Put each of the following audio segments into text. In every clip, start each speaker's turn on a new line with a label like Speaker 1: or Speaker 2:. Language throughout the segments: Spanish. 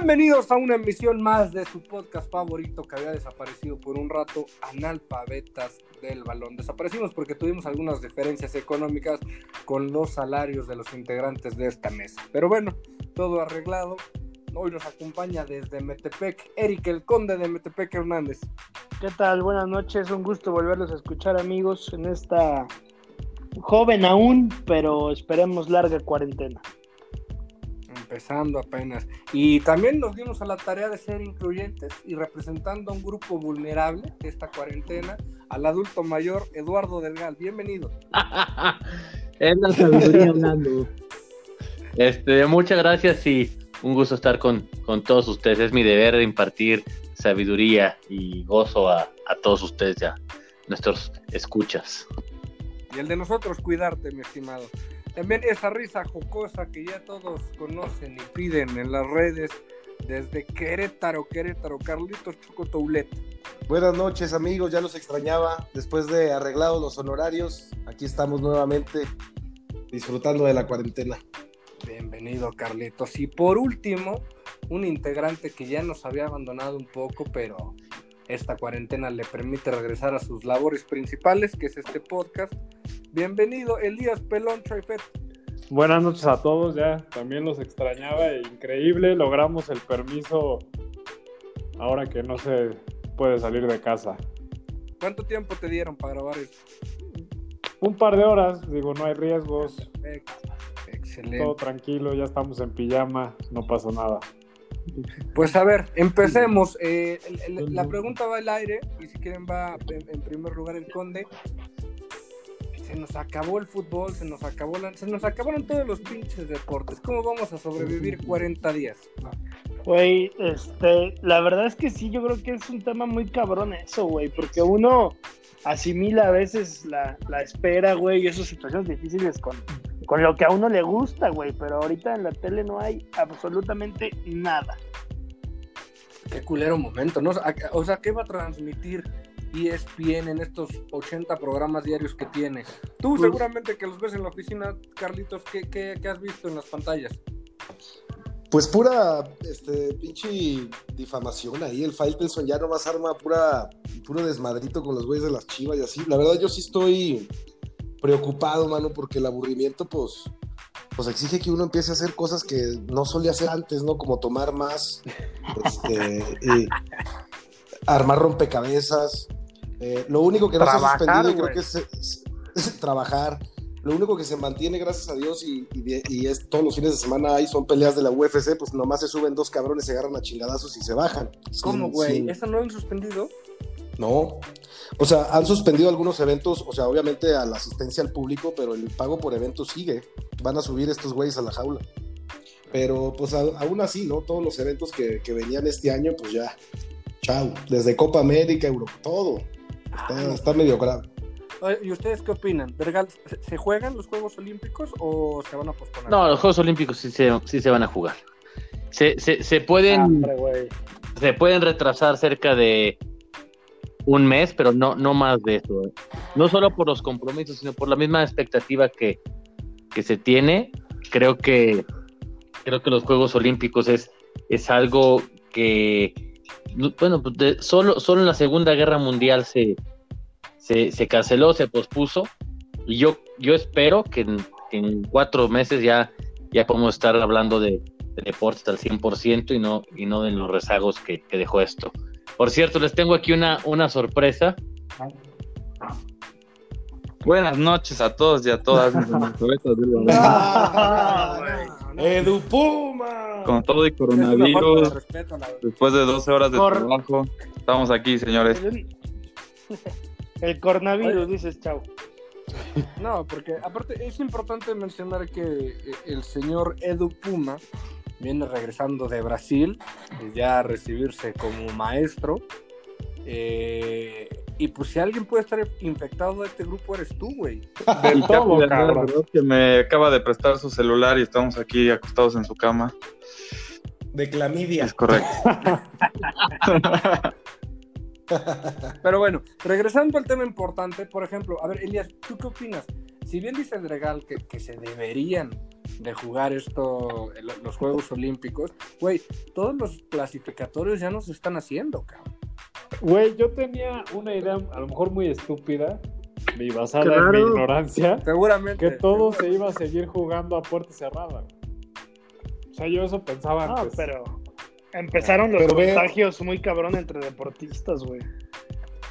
Speaker 1: Bienvenidos a una emisión más de su podcast favorito que había desaparecido por un rato, Analfabetas del Balón. Desaparecimos porque tuvimos algunas diferencias económicas con los salarios de los integrantes de esta mesa. Pero bueno, todo arreglado. Hoy nos acompaña desde Metepec Eric, el conde de Metepec Hernández.
Speaker 2: ¿Qué tal? Buenas noches, un gusto volverlos a escuchar amigos en esta joven aún, pero esperemos larga cuarentena
Speaker 1: empezando apenas. Y también nos dimos a la tarea de ser incluyentes y representando a un grupo vulnerable de esta cuarentena, al adulto mayor Eduardo Delgal. Bienvenido.
Speaker 3: es la sabiduría hablando. Este, muchas gracias y un gusto estar con, con todos ustedes. Es mi deber de impartir sabiduría y gozo a, a todos ustedes ya, nuestros escuchas.
Speaker 1: Y el de nosotros, cuidarte, mi estimado. También esa risa jocosa que ya todos conocen y piden en las redes desde Querétaro, Querétaro, Carlitos Chocotoulet.
Speaker 4: Buenas noches amigos, ya los extrañaba. Después de arreglados los honorarios, aquí estamos nuevamente disfrutando de la cuarentena.
Speaker 1: Bienvenido Carlitos. Y por último, un integrante que ya nos había abandonado un poco, pero esta cuarentena le permite regresar a sus labores principales, que es este podcast. Bienvenido, Elías Pelón Traifet.
Speaker 5: Buenas noches a todos, ya también los extrañaba, increíble, logramos el permiso ahora que no se puede salir de casa.
Speaker 1: ¿Cuánto tiempo te dieron para grabar esto?
Speaker 5: Un par de horas, digo, no hay riesgos.
Speaker 1: Excelente.
Speaker 5: Todo tranquilo, ya estamos en pijama, no pasa nada.
Speaker 1: Pues a ver, empecemos. Eh, la pregunta va al aire y si quieren va en, primer lugar el conde. Se nos acabó el fútbol, se nos acabó se nos acabaron todos los pinches deportes. ¿Cómo vamos a sobrevivir 40 días?
Speaker 2: Güey, este, la verdad es que sí, yo creo que es un tema muy cabrón eso, güey, porque uno asimila a veces la, la espera, güey, y esas situaciones difíciles con, con lo que a uno le gusta, güey, pero ahorita en la tele no hay absolutamente nada.
Speaker 1: Qué culero momento, ¿no? O sea, ¿qué va a transmitir ESPN en estos 80 programas diarios que tiene? Tú pues seguramente que los ves en la oficina, Carlitos, ¿qué, has visto en las pantallas?
Speaker 4: Pues pura, este, pinche difamación ahí. El Faitelson ya nomás arma pura, puro desmadrito con los güeyes de las chivas y así. La verdad, yo sí estoy preocupado, mano, porque el aburrimiento, pues, pues exige que uno empiece a hacer cosas que no solía hacer antes, ¿no? Como tomar más, este, armar rompecabezas. Eh, lo único que no se ha suspendido, creo que es, trabajar. Lo único que se mantiene, gracias a Dios, y, es todos los fines de semana hay, son peleas de la UFC, pues nomás se suben dos cabrones, se agarran a chingadazos y se bajan.
Speaker 1: ¿Cómo, güey? ¿Esa no han suspendido?
Speaker 4: No. O sea, han suspendido algunos eventos, o sea, obviamente a la asistencia al público, pero el pago por evento sigue. Van a subir estos güeyes a la jaula. Pero pues aún así, ¿no? Todos los eventos que, venían este año, pues ya, chao. Desde Copa América, Europa, todo. Está, medio grave.
Speaker 1: ¿Y ustedes qué opinan? ¿se juegan los Juegos Olímpicos o se van a posponer?
Speaker 3: No, los Juegos Olímpicos sí se, sí se van a jugar. Se, se, pueden, se pueden retrasar cerca de un mes, pero no, no más de eso. ¿eh? No solo por los compromisos, sino por la misma expectativa que, que se tiene. Creo que, creo que los Juegos Olímpicos es, es algo que, bueno, pues solo, solo en la Segunda Guerra Mundial se, se, canceló, se pospuso. Y yo, yo espero que en, cuatro meses ya, ya podemos estar hablando de, deportes al 100% y no, y no de los rezagos que dejó esto. Por cierto, les tengo aquí una, una sorpresa.
Speaker 6: Buenas noches a todos y a todas.
Speaker 1: Edu
Speaker 6: Con todo y coronavirus, después de 12 horas de trabajo, estamos aquí, señores.
Speaker 2: El coronavirus, dices, chao.
Speaker 1: No, porque aparte es importante mencionar que el señor Edu Puma viene regresando de Brasil, ya a recibirse como maestro. Eh, y pues si alguien puede estar infectado de este grupo eres tú, güey.
Speaker 6: Del todo, Que me acaba de prestar su celular y estamos aquí acostados en su cama.
Speaker 1: De clamidia.
Speaker 6: Es correcto.
Speaker 1: Pero bueno, regresando al tema importante, por ejemplo, a ver, Elias, ¿tú qué opinas? Si bien dice el Dregal que, que se deberían de jugar esto, los Juegos Olímpicos, güey, todos los clasificatorios ya no se están haciendo, cabrón.
Speaker 5: Güey, yo tenía una idea a lo mejor muy estúpida, y basada en mi ignorancia,
Speaker 1: seguramente,
Speaker 5: que todo se iba a seguir jugando a puerta cerrada. O sea, yo eso pensaba
Speaker 2: no, pero empezaron los contagios muy cabrón entre deportistas, güey.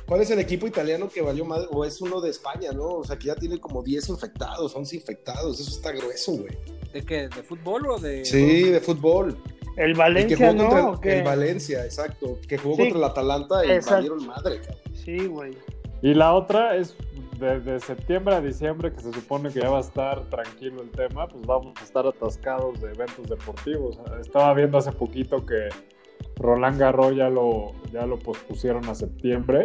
Speaker 4: ¿Cuál es el equipo italiano que valió más? O es uno de España, ¿no? O sea, que ya tiene como 10 infectados, 11 infectados. Eso está grueso, güey.
Speaker 1: ¿De qué? ¿De fútbol o de.?
Speaker 4: Sí, de fútbol.
Speaker 2: El Valencia, ¿no?
Speaker 4: el, Valencia, exacto. Que jugó contra el Atalanta y valieron madre, cabrón.
Speaker 2: Sí, güey.
Speaker 5: Y la otra es desde septiembre a diciembre, que se supone que ya va a estar tranquilo el tema, pues vamos a estar atascados de eventos deportivos. Estaba viendo hace poquito que Roland Garros ya lo, ya lo pospusieron a septiembre.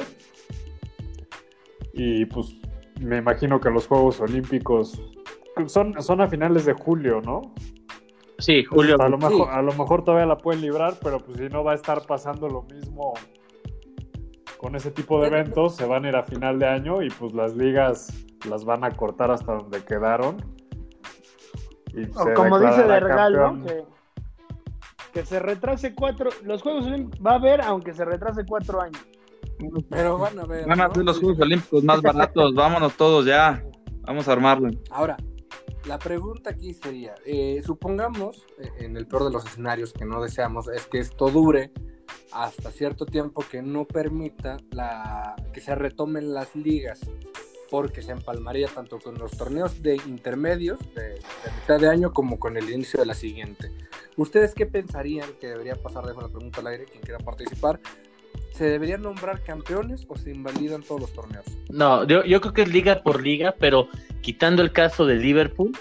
Speaker 5: Y pues me imagino que los Juegos Olímpicos son, son a finales de julio, ¿no?
Speaker 3: Sí, julio.
Speaker 5: a, lo mejor, a lo mejor todavía la pueden librar, pero pues si no va a estar pasando lo mismo con ese tipo de eventos, se van a ir a final de año y pues las ligas las van a cortar hasta donde quedaron.
Speaker 2: Y como dice de regalo, que, se retrase cuatro, los Juegos Olímpicos va a haber aunque se retrase cuatro años.
Speaker 1: Pero van a ver.
Speaker 6: Van a ser los Juegos Olímpicos más baratos. Vámonos todos ya. Vamos a armarlo.
Speaker 1: Ahora, la pregunta aquí sería: eh, supongamos, eh, en el peor de los escenarios que no deseamos, es que esto dure hasta cierto tiempo que no permita la, que se retomen las ligas, porque se empalmaría tanto con los torneos de intermedios de, mitad de año como con el inicio de la siguiente. ¿Ustedes qué pensarían que debería pasar? Dejo la pregunta al aire, quien quiera participar. ¿Se deberían nombrar campeones o se invalidan todos los torneos?
Speaker 3: No, yo, yo creo que es liga por liga, pero quitando el caso de Liverpool,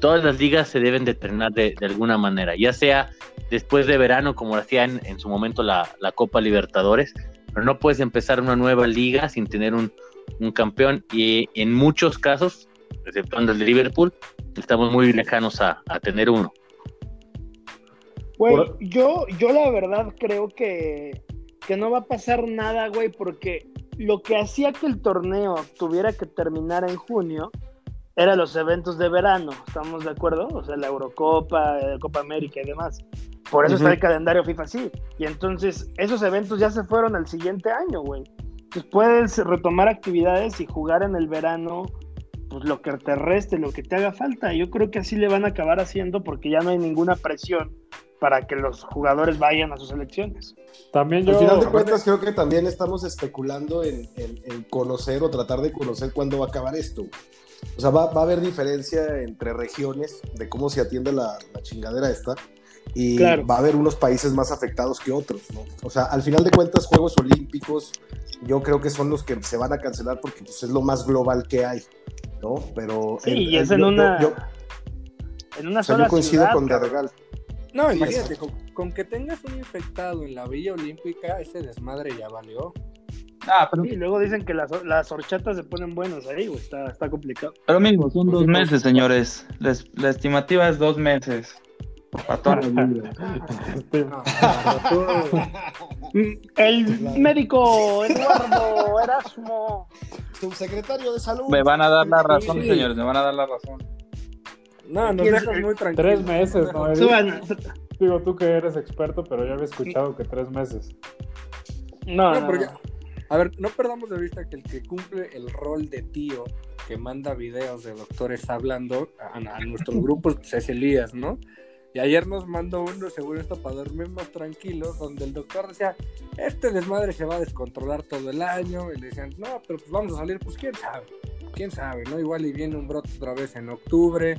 Speaker 3: todas las ligas se deben de entrenar de, alguna manera, ya sea después de verano, como lo hacían en su momento la, Copa Libertadores, pero no puedes empezar una nueva liga sin tener un, campeón y en muchos casos, exceptuando el de Liverpool, estamos muy lejanos a, a tener uno.
Speaker 2: Güey, yo, yo la verdad creo que que no va a pasar nada, güey, porque lo que hacía que el torneo tuviera que terminar en junio eran los eventos de verano, ¿estamos de acuerdo? O sea, la Eurocopa, la Copa América y demás. Por eso está el calendario FIFA así. Y entonces esos eventos ya se fueron al siguiente año, güey. Entonces puedes retomar actividades y jugar en el verano, pues lo que te reste, lo que te haga falta. Yo creo que así le van a acabar haciendo porque ya no hay ninguna presión para que los jugadores vayan a sus elecciones.
Speaker 4: También yo... Al final de cuentas creo que también estamos especulando en, conocer o tratar de conocer cuándo va a acabar esto. O sea, va, a haber diferencia entre regiones de cómo se atiende la, chingadera esta y va a haber unos países más afectados que otros, ¿no? O sea, al final de cuentas, Juegos Olímpicos yo creo que son los que se van a cancelar porque pues, es lo más global que hay, ¿no? Pero...
Speaker 2: Sí, y es en una... en una sola
Speaker 4: yo coincido con Derregal.
Speaker 1: No, imagínate, con, que tengas un infectado en la Villa Olímpica, ese desmadre ya valió.
Speaker 2: Ah, pero... Sí, luego dicen que las, las horchatas se ponen buenas ahí, güey, está, está complicado.
Speaker 6: Pero mismo, son dos meses, señores. la estimativa es dos meses. Para toda
Speaker 2: El médico Eduardo Erasmo.
Speaker 4: Subsecretario de Salud.
Speaker 6: Me van a dar la razón, señores, me van a dar la razón.
Speaker 1: No, nos dejas muy tranquilos.
Speaker 5: Tres meses, ¿no? Digo, tú que eres experto, pero yo había escuchado que tres meses.
Speaker 1: No, no, porque, a ver, no perdamos de vista que el que cumple el rol de tío que manda videos de doctores hablando a, nuestros grupos pues, es Elías, ¿no? Y ayer nos mandó uno, seguro esto, para dormir más tranquilos, donde el doctor decía, este desmadre se va a descontrolar todo el año. Y le decían, no, pero pues vamos a salir, pues quién sabe quién sabe, ¿no? Igual y viene un brote otra vez en octubre.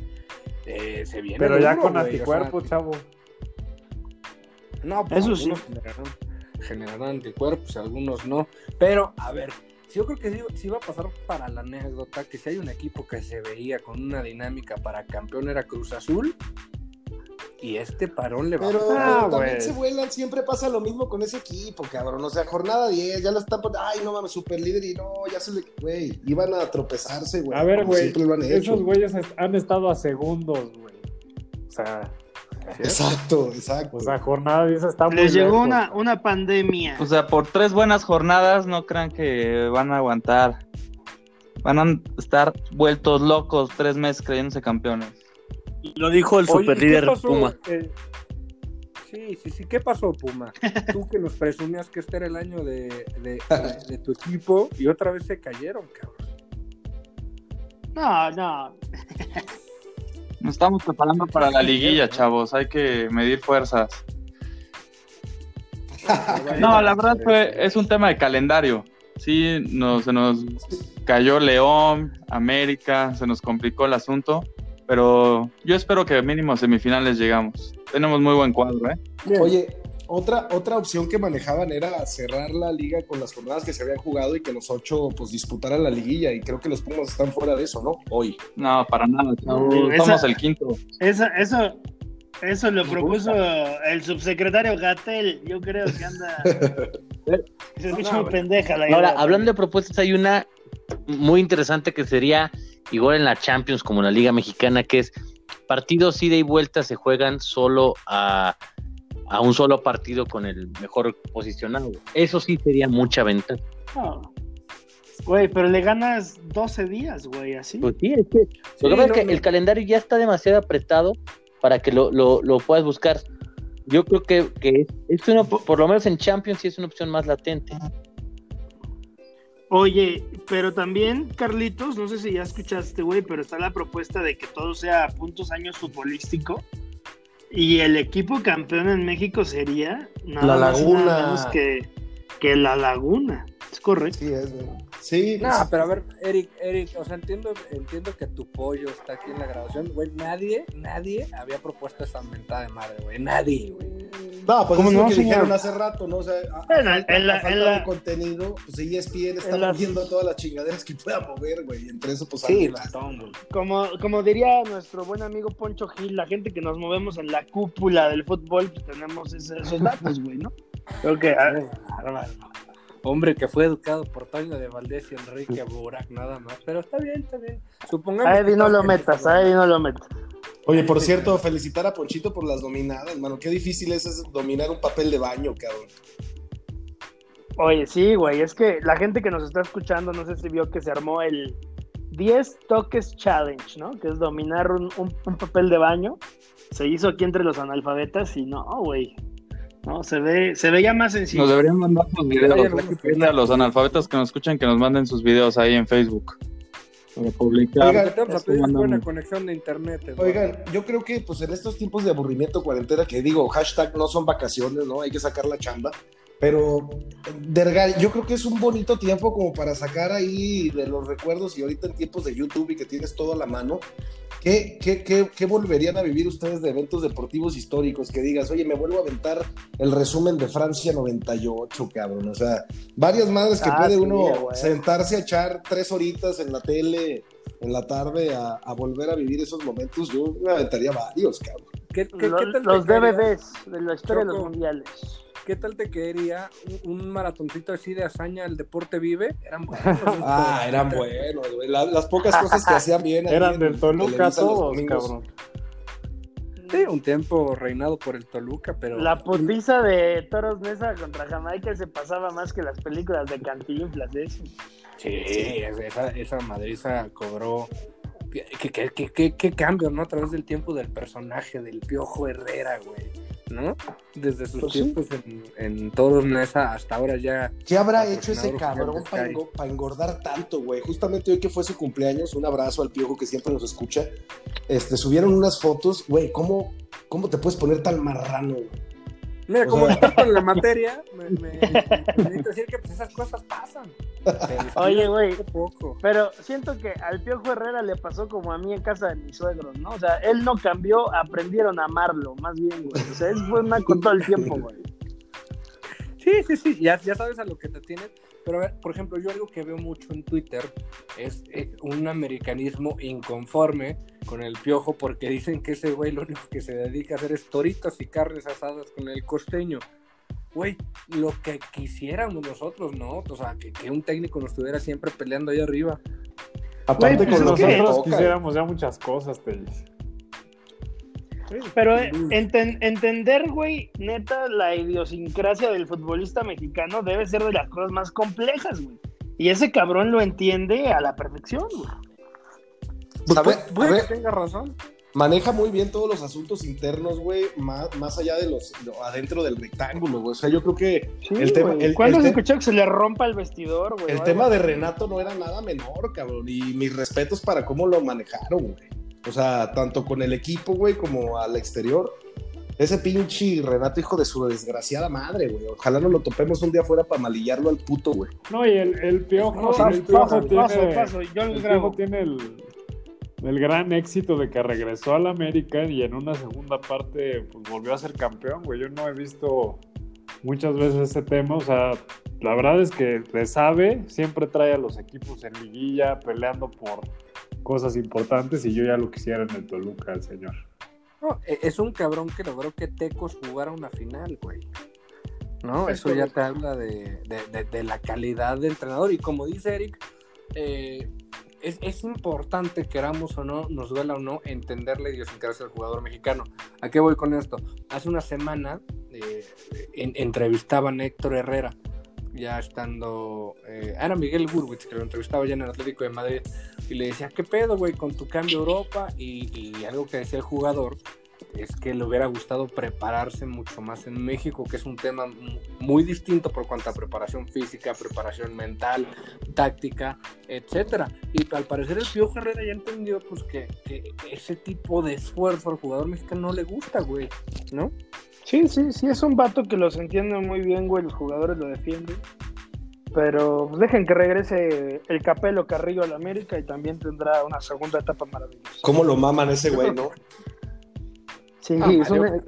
Speaker 1: Eh, se viene.
Speaker 5: Pero ya con anticuerpos, chavo.
Speaker 1: No, pues Eso sí. Generarán, anticuerpos, algunos no. Pero, a ver, yo creo que sí, va a pasar para la anécdota que si hay un equipo que se veía con una dinámica para campeón era Cruz Azul, y este parón le va
Speaker 4: pero, a Pero también se vuelan, siempre pasa lo mismo con ese equipo, cabrón. O sea, jornada 10, ya lo están. Ay, no mames, super líder y no, ya se le. Güey, iban a tropezarse, güey.
Speaker 5: A ver, güey. Esos güeyes han estado a segundos, güey. O sea.
Speaker 4: Exacto, exacto.
Speaker 5: O sea, jornada 10 está muy
Speaker 2: Les llegó una, una pandemia.
Speaker 6: O sea, por tres buenas jornadas no crean que van a aguantar. Van a estar vueltos locos tres meses creyéndose campeones.
Speaker 3: Lo dijo el superlíder Puma. Eh,
Speaker 1: sí, sí, sí. ¿Qué pasó, Puma? Tú que nos presumías que este era el año de, de, tu equipo y otra vez se cayeron, cabrón.
Speaker 2: No, no.
Speaker 6: Nos estamos preparando para la liguilla, chavos. Hay que medir fuerzas. No, la verdad fue, es un tema de calendario. Sí, nos, se nos cayó León, América, se nos complicó el asunto, pero yo espero que mínimo semifinales llegamos. Tenemos muy buen cuadro, ¿eh?
Speaker 4: Oye, otra, otra opción que manejaban era cerrar la liga con las jornadas que se habían jugado y que los ocho pues disputaran la liguilla y creo que los Pumas están fuera de eso, ¿no? Hoy.
Speaker 6: No, para nada. Somos el quinto.
Speaker 2: Eso, eso, eso lo propuso el subsecretario Gatel. Yo creo que anda. Se escucha muy pendeja la
Speaker 3: Ahora, hablando de propuestas, hay una muy interesante que sería igual en la Champions como en la Liga Mexicana, que es partidos ida y vuelta se juegan solo a, a un solo partido con el mejor posicionado. Eso sí sería mucha ventaja.
Speaker 2: Güey, pero le ganas 12 días, güey, así.
Speaker 3: Pues sí, es que, lo que es que el calendario ya está demasiado apretado para que lo, lo, puedas buscar. Yo creo que, que es una, por lo menos en Champions sí es una opción más latente.
Speaker 2: Oye, pero también, Carlitos, no sé si ya escuchaste, güey, pero está la propuesta de que todo sea a puntos años futbolístico. Y el equipo campeón en México sería
Speaker 4: nada la Laguna. Más
Speaker 2: que, que la Laguna. Es correcto.
Speaker 4: Sí, es, Sí.
Speaker 1: No, pero a ver, Eric, Eric, o sea, entiendo, entiendo que tu pollo está aquí en la grabación, güey. Nadie, nadie había propuesto esa mentada de madre, güey. Nadie, güey.
Speaker 4: No, pues es no, lo que dijeron hace rato, ¿no? O sea, en, la, en la, en la... contenido, pues ESPN está moviendo todas las chingaderas que pueda mover, güey. Entre eso, pues
Speaker 2: sí, como, como diría nuestro buen amigo Poncho Gil, la gente que nos movemos en la cúpula del fútbol, pues tenemos esos datos, güey, ¿no?
Speaker 1: Creo que. Ah, hombre que fue educado por Toño de Valdés y Enrique Burak, nada más. Pero está bien, está bien.
Speaker 2: Supongamos a Eddie no lo metas, a Eddie no lo metas.
Speaker 4: Oye, por cierto, felicitar a Ponchito por las dominadas, hermano. Qué difícil es, dominar un papel de baño, cabrón.
Speaker 2: Oye, sí, güey, es que la gente que nos está escuchando, no sé si vio que se armó el 10 toques challenge, ¿no? Que es dominar un, un papel de baño. Se hizo aquí entre los analfabetas y no, güey. No, se ve, se veía más sencillo.
Speaker 6: Nos deberían mandar sus videos. Hay a los analfabetas que nos escuchan que nos manden sus videos ahí en Facebook.
Speaker 1: Para publicar. Oigan, buena conexión de internet.
Speaker 4: Oigan, yo creo que pues en estos tiempos de aburrimiento, cuarentena, que digo, hashtag no son vacaciones, ¿no? Hay que sacar la chamba. Pero, Dergal, yo creo que es un bonito tiempo como para sacar ahí de los recuerdos y ahorita en tiempos de YouTube y que tienes todo a la mano, ¿qué, qué, qué, qué volverían a vivir ustedes de eventos deportivos históricos? Que digas, oye, me vuelvo a aventar el resumen de Francia 98, cabrón. O sea, varias madres que ah, puede uno sentarse a echar tres horitas en la tele en la tarde a, volver a vivir esos momentos. Yo me aventaría varios, cabrón.
Speaker 2: ¿Qué, los DVDs de la historia de los mundiales.
Speaker 1: ¿Qué tal te quedaría un, maratoncito así de hazaña, el deporte vive? Eran buenos.
Speaker 4: ah, eran buenos, güey. las pocas cosas que hacían bien.
Speaker 5: Eran del Toluca todos, cabrón.
Speaker 1: Sí, un tiempo reinado por el Toluca, pero.
Speaker 2: La putiza de Toros Mesa contra Jamaica se pasaba más que las películas de Cantinflas,
Speaker 1: eso. Sí, esa, esa madriza cobró. ¿Qué, qué, qué, qué, cambio, ¿no? A través del tiempo del personaje del Piojo Herrera, güey. ¿no? Desde sus pues tiempos en, en, Toros Nesa hasta ahora ya.
Speaker 4: ¿Qué habrá hecho ese cabrón para engordar tanto, güey? Justamente hoy que fue su cumpleaños, un abrazo al piojo que siempre nos escucha. Este, subieron unas fotos, güey, ¿cómo, ¿cómo te puedes poner tan marrano,
Speaker 1: Mira, como sea... en la materia, me, me, decir que pues, esas cosas pasan.
Speaker 2: Oye, güey, pero siento que al Piojo Herrera le pasó como a mí en casa de mis suegros, ¿no? O sea, él no cambió, aprendieron a amarlo, más bien, güey. O sea, es fue con todo el tiempo, güey.
Speaker 1: Sí, sí, sí, ya, ya sabes a lo que te tienes. Pero, por ejemplo, yo algo que veo mucho en Twitter es eh, un americanismo inconforme con el piojo porque dicen que ese güey lo único que se dedica a hacer es toritas y carnes asadas con el costeño. Güey, lo que quisiéramos nosotros, ¿no? O sea, que, un técnico nos estuviera siempre peleando ahí arriba.
Speaker 5: Aparte con pues nosotros quisiéramos ya muchas cosas, Telis.
Speaker 2: Pero eh, entender, güey, neta, la idiosincrasia del futbolista mexicano debe ser de las cosas más complejas, güey. Y ese cabrón lo entiende a la perfección, güey.
Speaker 1: Pues puede, que tenga razón.
Speaker 4: maneja muy bien todos los asuntos internos, güey, más, más allá de los, adentro del rectángulo, güey. O sea, yo creo que
Speaker 2: el tema... El, ¿Cuándo se escuchó que se le rompa el vestidor, güey?
Speaker 4: El tema de Renato no era nada menor, cabrón, y mis respetos para cómo lo manejaron, güey. O sea, tanto con el equipo, güey, como al exterior. Ese pinche Renato, hijo de su desgraciada madre, güey. Ojalá no lo topemos un día fuera para malillarlo al puto, güey.
Speaker 5: No, y el, el piojo, el piojo tiene, tiene el, el gran éxito de que regresó al América y en una segunda parte pues, volvió a ser campeón, güey. Yo no he visto muchas veces ese tema, o sea, la verdad es que le sabe, siempre trae a los equipos en liguilla peleando por cosas importantes y yo ya lo quisiera en el Toluca, el señor.
Speaker 1: No, e, es un cabrón que logró que Tecos jugara una final, güey. ¿No? Eso ya te habla de, de la calidad de entrenador y como dice Eric, eh, es, importante, queramos o no, nos duela o no, entender la idiosincrasia del jugador mexicano. ¿A qué voy con esto? Hace una semana eh, entrevistaban a Héctor Herrera, ya estando. Eh, era Miguel Gurwitz, que lo entrevistaba ya en el Atlético de Madrid, y le decía: ¿Qué pedo, güey, con tu cambio a Europa? Y, y algo que decía el jugador es que le hubiera gustado prepararse mucho más en México, que es un tema muy distinto por cuanto a preparación física, preparación mental, táctica, etcétera. Y al parecer el Piojo Herrera ya entendió pues que, ese tipo de esfuerzo al jugador mexicano no le gusta, güey, ¿no?
Speaker 2: Sí, sí, sí, es un vato que los entiende muy bien, güey, los jugadores lo defienden. Pero pues, dejen que regrese el Capelo Carrillo al América y también tendrá una segunda etapa maravillosa.
Speaker 4: ¿Cómo lo maman ese güey, no?
Speaker 1: Sí, ah, es una...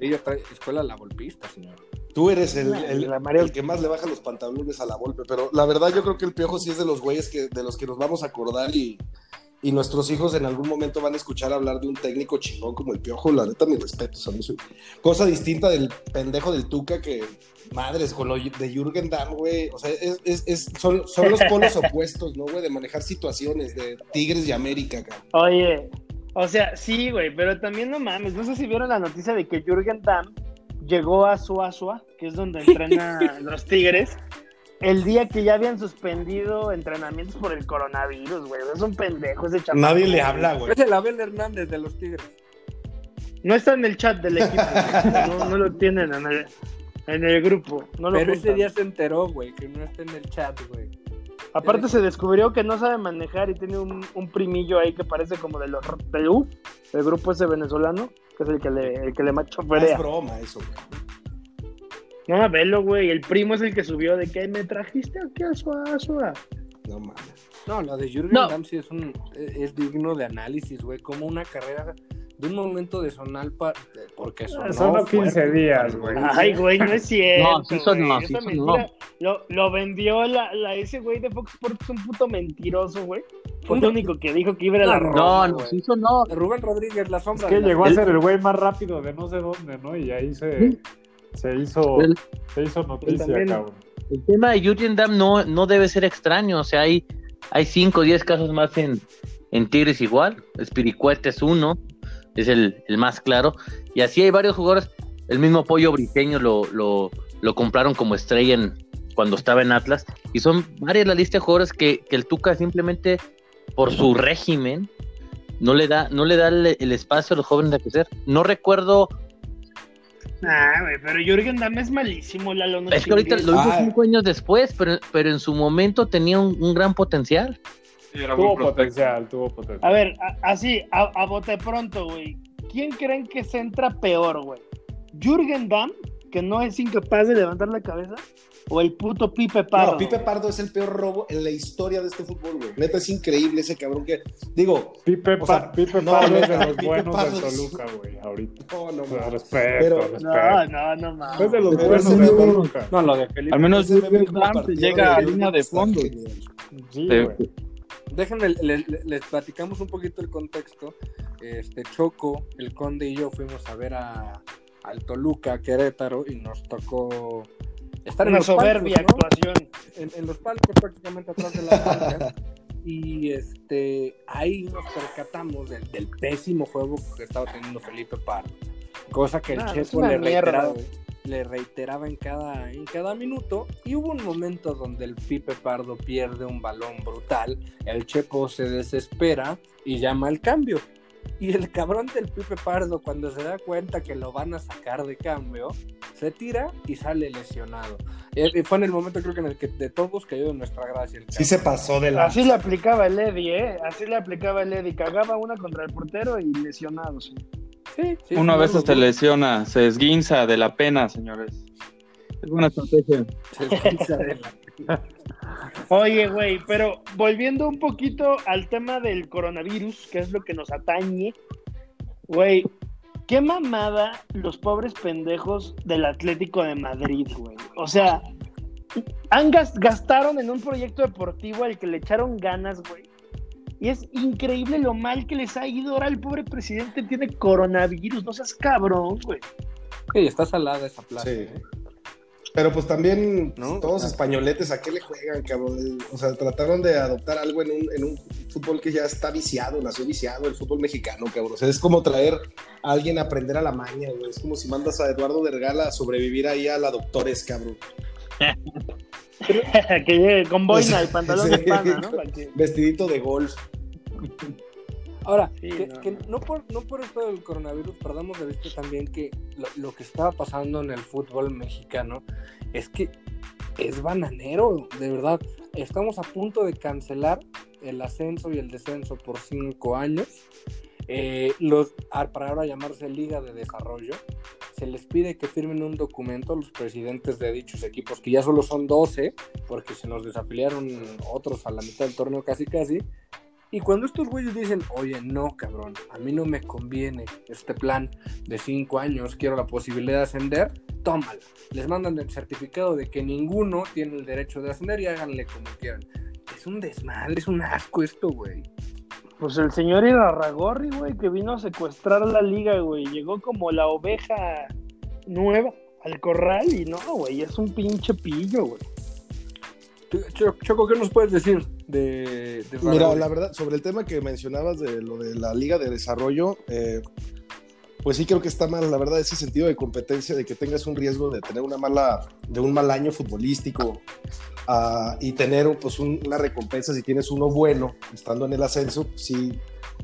Speaker 1: escuela la golpista, señor.
Speaker 4: Tú eres el, el, que más le baja los pantalones a la golpe, pero la verdad yo creo que el Piojo sí es de los güeyes que, de los que nos vamos a acordar y, y nuestros hijos en algún momento van a escuchar hablar de un técnico chingón como el Piojo. La neta, mi respeto. Cosa distinta del pendejo del Tuca que, madres, con lo de Jürgen Damm, güey. O sea, es, es, son, son los polos opuestos, ¿no, güey? De manejar situaciones de Tigres y América,
Speaker 2: cabrón. Oye, o sea, sí, güey, pero también no mames. No sé si vieron la noticia de que Jürgen Damm llegó a Suazua, que es donde entrenan los Tigres, el día que ya habían suspendido entrenamientos por el coronavirus, güey. Es un pendejo ese chaval.
Speaker 4: Nadie le habla, güey.
Speaker 1: Es el Abel Hernández de los Tigres.
Speaker 2: No está en el chat del equipo. no, lo tienen en el, en el grupo. No
Speaker 1: Pero ese día se enteró, güey, que no está en el chat, güey.
Speaker 2: Aparte se descubrió que no sabe manejar y tiene un, primillo ahí que parece como de los del el grupo ese venezolano, que es el que le, el que le macho
Speaker 4: Es broma eso, güey.
Speaker 2: No, velo, güey. El primo es el que subió de que me trajiste aquí a Suazua.
Speaker 4: No mames.
Speaker 1: No, lo de Jürgen no. es, un, es digno de análisis, güey. Como una carrera de un momento de Sonalpa, porque sonó
Speaker 5: Sonó 15 días, güey.
Speaker 2: Ay, güey, no es cierto.
Speaker 3: No, sí sonó, sí sonó.
Speaker 2: Lo, lo vendió la, la, ese güey de Fox Sports, es un puto mentiroso, güey. Fue el único que dijo que iba a la
Speaker 3: No, no, sí sonó.
Speaker 1: Rubén Rodríguez, la sombra.
Speaker 5: Es que llegó a ser el güey más rápido de no sé dónde, ¿no? Y ahí se, se hizo, se hizo noticia, cabrón.
Speaker 3: El tema de Jurgen Damm no, no debe ser extraño, o sea, hay, hay 5 o 10 casos más en, en Tigres igual. Espiricuete es uno, es el, más claro. Y así hay varios jugadores. El mismo Pollo Briseño lo, lo, compraron como estrella en, cuando estaba en Atlas. Y son varias la lista de jugadores que, el Tuca simplemente por su régimen no le da, no le da el, espacio a los jóvenes de crecer. No recuerdo.
Speaker 2: Ah, pero Jürgen Damm es malísimo, la
Speaker 3: Es que ahorita lo hizo cinco años después, pero, pero en su momento tenía un gran potencial
Speaker 5: tuvo potencial, tuvo potencial.
Speaker 2: A ver, así, a, bote pronto, güey. ¿Quién creen que se entra peor, güey? ¿Jürgen Damm, que no es incapaz de levantar la cabeza? ¿O el puto Pipe Pardo?
Speaker 4: No, Pipe Pardo es el peor robo en la historia de este fútbol, güey. Neta, es increíble ese cabrón que. Digo.
Speaker 5: Pipe, Pipe Pardo es de los buenos de Toluca, güey, ahorita. No, no, no. Respeto, respeto.
Speaker 2: No, no, no, mames.
Speaker 5: Es de los buenos de Toluca.
Speaker 6: No, lo de Felipe. Al menos llega a línea de fondo.
Speaker 5: Sí, güey.
Speaker 1: Déjenme, les, platicamos un poquito el contexto. Este Choco, el Conde y yo fuimos a ver a, al Toluca, Querétaro, y nos tocó
Speaker 2: estar en la soberbia actuación.
Speaker 1: En, los palcos, prácticamente atrás de las palcas. y este ahí nos percatamos del, pésimo juego que estaba teniendo Felipe Pardo. Cosa que el ah, Checo le reiteraba le reiteraba en cada, en cada minuto y hubo un momento donde el Pipe Pardo pierde un balón brutal, el Chepo se desespera y llama al cambio. Y el cabrón del Pipe Pardo, cuando se da cuenta que lo van a sacar de cambio, se tira y sale lesionado. Y fue en el momento, creo que en el que de todos cayó de nuestra gracia.
Speaker 4: sí, se pasó de la.
Speaker 2: Así le aplicaba el Eddie, ¿eh? Así le aplicaba el Eddie. Cagaba una contra el portero y lesionado, sí.
Speaker 6: Sí, sí Uno a veces se lesiona, se esguinza de la pena, señores. Es buena estrategia. Se esguinza de la
Speaker 2: pena. Oye, güey, pero volviendo un poquito al tema del coronavirus, que es lo que nos atañe, güey, qué mamada los pobres pendejos del Atlético de Madrid, güey. O sea, han gastaron en un proyecto deportivo al que le echaron ganas, güey. Y es increíble lo mal que les ha ido. Ahora el pobre presidente tiene coronavirus. No seas cabrón, güey.
Speaker 1: Sí, está salada esa plaza. Sí. ¿eh?
Speaker 4: Pero pues también todos españoletes, ¿a qué le juegan, cabrón? O sea, trataron de adoptar algo en un, en un fútbol que ya está viciado, nació viciado, el fútbol mexicano, cabrón. O sea, es como traer a alguien a aprender a la maña, güey. Es como si mandas a Eduardo Vergala a sobrevivir ahí a la doctores, cabrón.
Speaker 2: que llegue con boina y pantalón de pana, ¿no?
Speaker 4: Vestidito de golf.
Speaker 1: Ahora, que, no. por, no por esto del coronavirus perdamos de vista también que lo, que estaba pasando en el fútbol mexicano es que es bananero, de verdad. Estamos a punto de cancelar el ascenso y el descenso por cinco años. Eh, los, para ahora llamarse Liga de Desarrollo, se les pide que firmen un documento a los presidentes de dichos equipos, que ya solo son 12, porque se nos desafiliaron otros a la mitad del torneo casi casi, y cuando estos güeyes dicen, oye, no, cabrón, a mí no me conviene este plan de cinco años, quiero la posibilidad de ascender, tómala. Les mandan el certificado de que ninguno tiene el derecho de ascender y háganle como quieran. Es un desmadre, es un asco esto, güey.
Speaker 2: Pues el señor Irarragorri, güey, que vino a secuestrar la liga, güey. Llegó como la oveja nueva al corral y no, güey, es un pinche pillo, güey.
Speaker 1: Choco, ¿qué nos puedes decir de,
Speaker 4: Mira, la verdad, sobre el tema que mencionabas de lo de la Liga de Desarrollo, eh, pues sí creo que está mal, la verdad, ese sentido de competencia, de que tengas un riesgo de tener una mala, de un mal año futbolístico uh, y tener pues una recompensa si tienes uno bueno, estando en el ascenso, sí,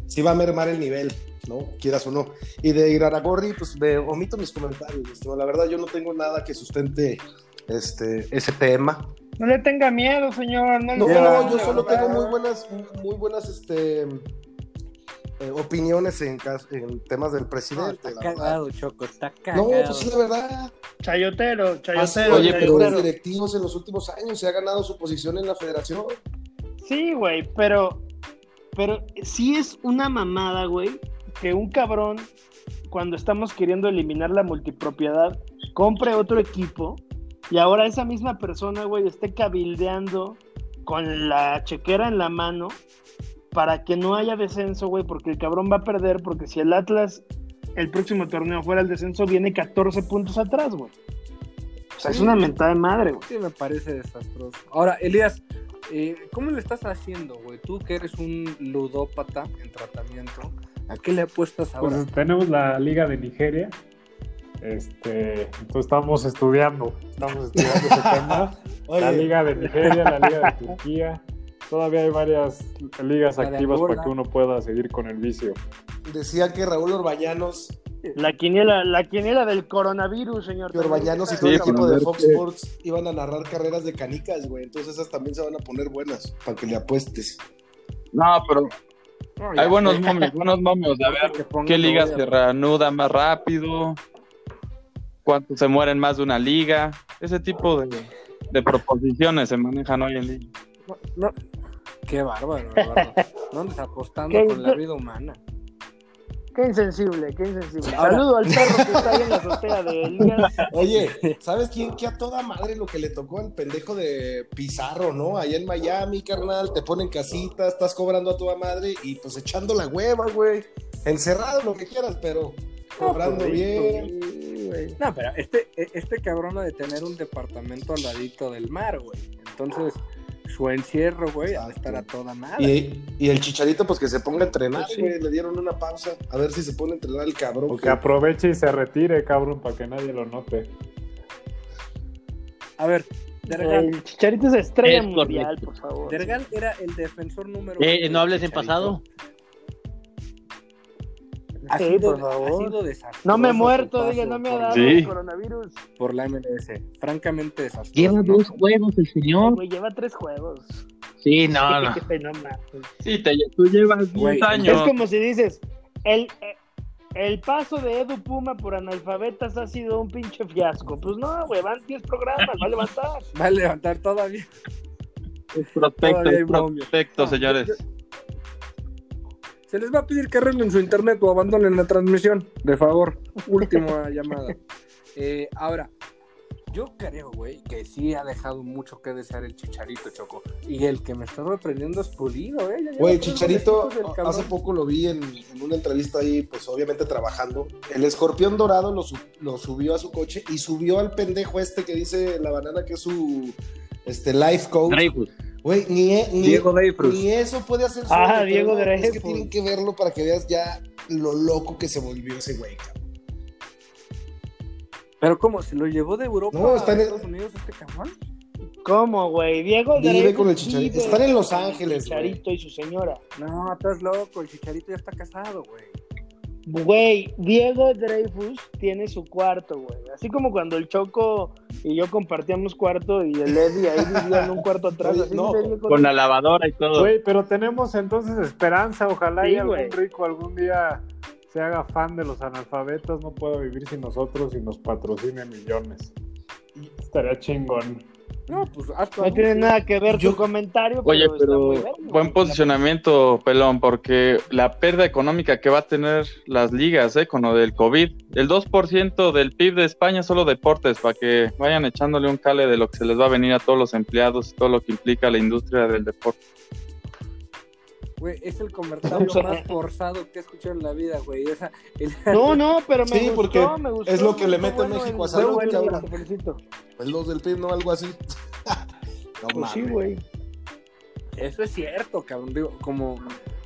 Speaker 4: sí va a mermar el nivel, ¿no? Quieras o no. Y de Iraragorri, pues me omito mis comentarios, la verdad yo no tengo nada que sustente este, ese tema.
Speaker 2: No le tenga miedo, señor. No,
Speaker 4: no yo solo tengo muy buenas, muy buenas, este, eh, opiniones en, en, temas del presidente.
Speaker 1: está cagado, Choco, está cagado.
Speaker 4: No, pues sí, la verdad.
Speaker 2: Chayotero, chayotero.
Speaker 4: Oye, pero los directivos en los últimos años se ha ganado su posición en la federación.
Speaker 2: Sí, güey, pero, pero sí es una mamada, güey, que un cabrón, cuando estamos queriendo eliminar la multipropiedad, compre otro equipo y ahora esa misma persona, güey, esté cabildeando con la chequera en la mano para que no haya descenso, güey, porque el cabrón va a perder, porque si el Atlas el próximo torneo fuera el descenso, viene 14 puntos atrás, güey. O sea, es una mentada de madre, güey.
Speaker 1: Sí, me parece desastroso. Ahora, Elías, eh, ¿cómo le estás haciendo, güey? Tú que eres un ludópata en tratamiento, ¿a qué le apuestas pues ahora?
Speaker 5: Pues tenemos la Liga de Nigeria, este, entonces estamos estudiando, estamos estudiando ese tema. La Liga de Nigeria, la Liga de Turquía. Todavía hay varias ligas activas para que uno pueda seguir con el vicio.
Speaker 4: Decía que Raúl Orbañanos.
Speaker 2: La quiniela, la quiniela del coronavirus, señor.
Speaker 4: Que Orbañanos y todo el equipo de Fox Sports iban a narrar carreras de canicas, güey. Entonces esas también se van a poner buenas para que le apuestes.
Speaker 6: No, pero hay buenos momios, buenos momios. A ver qué liga se reanuda más rápido cuántos se mueren más de una liga, ese tipo de, de proposiciones se manejan hoy en día.
Speaker 1: No, Qué bárbaro, bárbaro. No andes apostando con la vida humana.
Speaker 2: Qué insensible, qué insensible. Saludo al perro que está ahí en la azotea de Elías.
Speaker 4: Oye, ¿sabes quién? Que a toda madre lo que le tocó al pendejo de Pizarro, ¿no? Allá en Miami, carnal, te ponen casita, estás cobrando a toda madre y pues echando la hueva, güey. Encerrado, lo que quieras, pero cobrando pues, bien.
Speaker 1: No, pero este, este cabrón ha de tener un departamento al ladito del mar, güey. Entonces, su encierro, güey, a estar a toda madre.
Speaker 4: Y, el chicharito, pues que se ponga a entrenar, pues güey. Le dieron una pausa. A ver si se pone a entrenar el cabrón.
Speaker 5: O que aproveche y se retire, cabrón, para que nadie lo note.
Speaker 1: A ver,
Speaker 2: Dergal. El chicharito es estrella mundial, por favor.
Speaker 1: Dergal era el defensor número
Speaker 3: eh, ¿No hables en pasado?
Speaker 1: Ha,
Speaker 2: Sí,
Speaker 1: sido,
Speaker 2: por favor.
Speaker 1: ha sido desastroso.
Speaker 2: No me he muerto, diga, no me ha dado
Speaker 3: Sí.
Speaker 2: el coronavirus.
Speaker 1: Por la MLS. Francamente desastroso.
Speaker 3: Lleva
Speaker 1: ¿no?
Speaker 3: dos juegos el señor.
Speaker 2: güey, lleva tres juegos.
Speaker 3: Sí, no,
Speaker 2: no.
Speaker 6: Sí, te, tú llevas 10
Speaker 1: Güey,
Speaker 6: años.
Speaker 2: Es como si dices, el, eh, el paso de Edu Puma por analfabetas ha sido un pinche fiasco. Pues no, güey, van 10 programas, va a levantar.
Speaker 1: Va a levantar todavía.
Speaker 6: Es prospecto, es prospecto, señores.
Speaker 1: yo- Se les va a pedir que arreglen su internet o abandonen la transmisión. De favor. Última llamada. Eh, ahora, yo creo, güey, que sí ha dejado mucho que desear el Chicharito, Choco. Y el que me está sorprendiendo es Pulido, ¿eh?
Speaker 4: Güey, Chicharito, hace poco lo vi en, en una entrevista ahí, pues obviamente trabajando. El escorpión dorado lo subió a su coche y subió al pendejo este que dice la banana que es su este, life coach.
Speaker 3: Dreyfus.
Speaker 4: Güey, ni, e- ni,
Speaker 1: Diego Dreyfus.
Speaker 4: ni eso puede hacer
Speaker 2: Ah, Diego
Speaker 4: no, Es que
Speaker 2: Dreyfus.
Speaker 4: tienen que verlo para que veas ya lo loco que se volvió ese güey, cabrón.
Speaker 1: Pero ¿cómo? ¿Se lo llevó de Europa
Speaker 4: No, está
Speaker 1: a
Speaker 4: en
Speaker 1: Estados Unidos este cabrón?
Speaker 2: ¿Cómo, güey? Diego
Speaker 4: Vive
Speaker 2: Dreyfus
Speaker 4: con el Chicharito.
Speaker 2: vive
Speaker 4: Están en Los
Speaker 2: con el
Speaker 4: Ángeles,
Speaker 2: Chicharito y su señora.
Speaker 1: No, estás loco. El Chicharito ya está casado, güey.
Speaker 2: Güey, Diego Dreyfus tiene su cuarto, güey. Así como cuando el Choco y yo compartíamos cuarto y el Eddie ahí vivía en un cuarto atrás. Así
Speaker 4: no,
Speaker 6: Con la lavadora y todo.
Speaker 5: Güey, pero tenemos entonces esperanza. Ojalá
Speaker 2: Sí,
Speaker 5: y algún rico algún día se haga fan de los analfabetas. No puedo vivir sin nosotros y nos patrocine millones. Estaría chingón.
Speaker 1: No, pues haz tu
Speaker 2: No tiene nada que ver
Speaker 4: Yo-
Speaker 2: tu comentario.
Speaker 6: Oye,
Speaker 2: pero, está muy
Speaker 6: buen posicionamiento, Pelón, porque la pérdida económica que va a tener las ligas eh, con lo del COVID, el 2% del PIB de España es solo deportes, para que vayan echándole un cale de lo que se les va a venir a todos los empleados y todo lo que implica la industria del deporte.
Speaker 1: Güey, es el comentario más forzado que he escuchado en la vida, güey. Esa, el-
Speaker 2: No, no, pero me
Speaker 4: Sí,
Speaker 2: gustó,
Speaker 4: porque
Speaker 2: me gustó.
Speaker 4: es lo que le mete
Speaker 2: bueno
Speaker 4: México a salud,
Speaker 2: bueno,
Speaker 4: cabrón. Pues los del PIB, ¿no? Algo así. no
Speaker 2: Pues sí,
Speaker 4: mames.
Speaker 2: güey.
Speaker 1: Eso es cierto, cabrón. Digo, como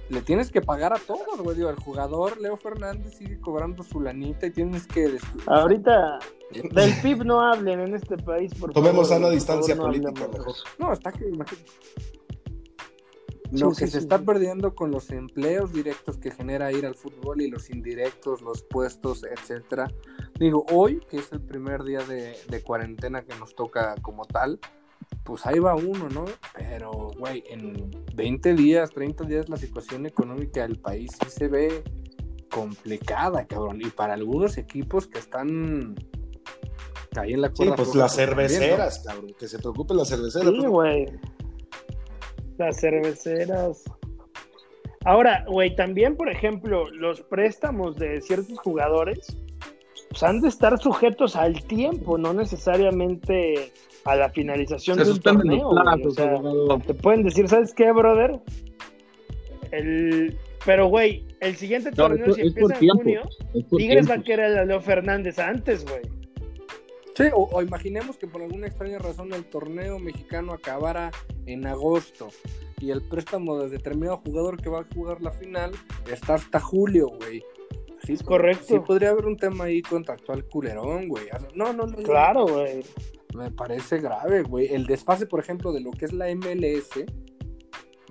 Speaker 1: le tienes que pagar a todos, güey. Digo, el jugador Leo Fernández sigue cobrando su lanita y tienes que.
Speaker 2: Ahorita del PIB no hablen en este país, por
Speaker 4: Tomemos
Speaker 2: favor,
Speaker 4: sana
Speaker 2: por
Speaker 4: distancia
Speaker 2: favor, no
Speaker 4: política,
Speaker 2: de
Speaker 4: mejor.
Speaker 1: No, está que imagínate. Lo
Speaker 2: Sí,
Speaker 1: que
Speaker 2: sí,
Speaker 1: se
Speaker 2: sí,
Speaker 1: está perdiendo con los empleos directos que genera ir al fútbol y los indirectos, los puestos, etcétera. Digo, hoy, que es el primer día de, de cuarentena que nos toca como tal, pues ahí va uno, ¿no? Pero, güey, en 20 días, 30 días, la situación económica del país sí se ve complicada, cabrón. Y para algunos equipos que están ahí en la
Speaker 4: Sí, pues las
Speaker 1: también, ¿no?
Speaker 4: cerveceras, cabrón. Que se preocupen las cerveceras.
Speaker 2: Sí,
Speaker 4: pues.
Speaker 2: güey. Las cerveceras. Ahora, güey, también, por ejemplo, los préstamos de ciertos jugadores pues, han de estar sujetos al tiempo, no necesariamente a la finalización
Speaker 6: Se
Speaker 2: de un torneo. O sea, te pueden decir, ¿sabes qué, brother? El... Pero, güey, el siguiente
Speaker 3: No,
Speaker 2: torneo,
Speaker 3: es,
Speaker 2: si
Speaker 3: es
Speaker 2: empieza en
Speaker 3: tiempo.
Speaker 2: junio, Tigres va a querer a Leo Fernández antes, güey.
Speaker 1: Sí, o, o imaginemos que por alguna extraña razón el torneo mexicano acabara en agosto y el préstamo de determinado jugador que va a jugar la final está hasta julio, güey. Sí,
Speaker 2: Es correcto.
Speaker 1: Sí, podría haber un tema ahí contractual culerón, güey. No, no. no.
Speaker 2: Claro, güey.
Speaker 1: Me parece grave, güey. El desfase, por ejemplo, de lo que es la MLS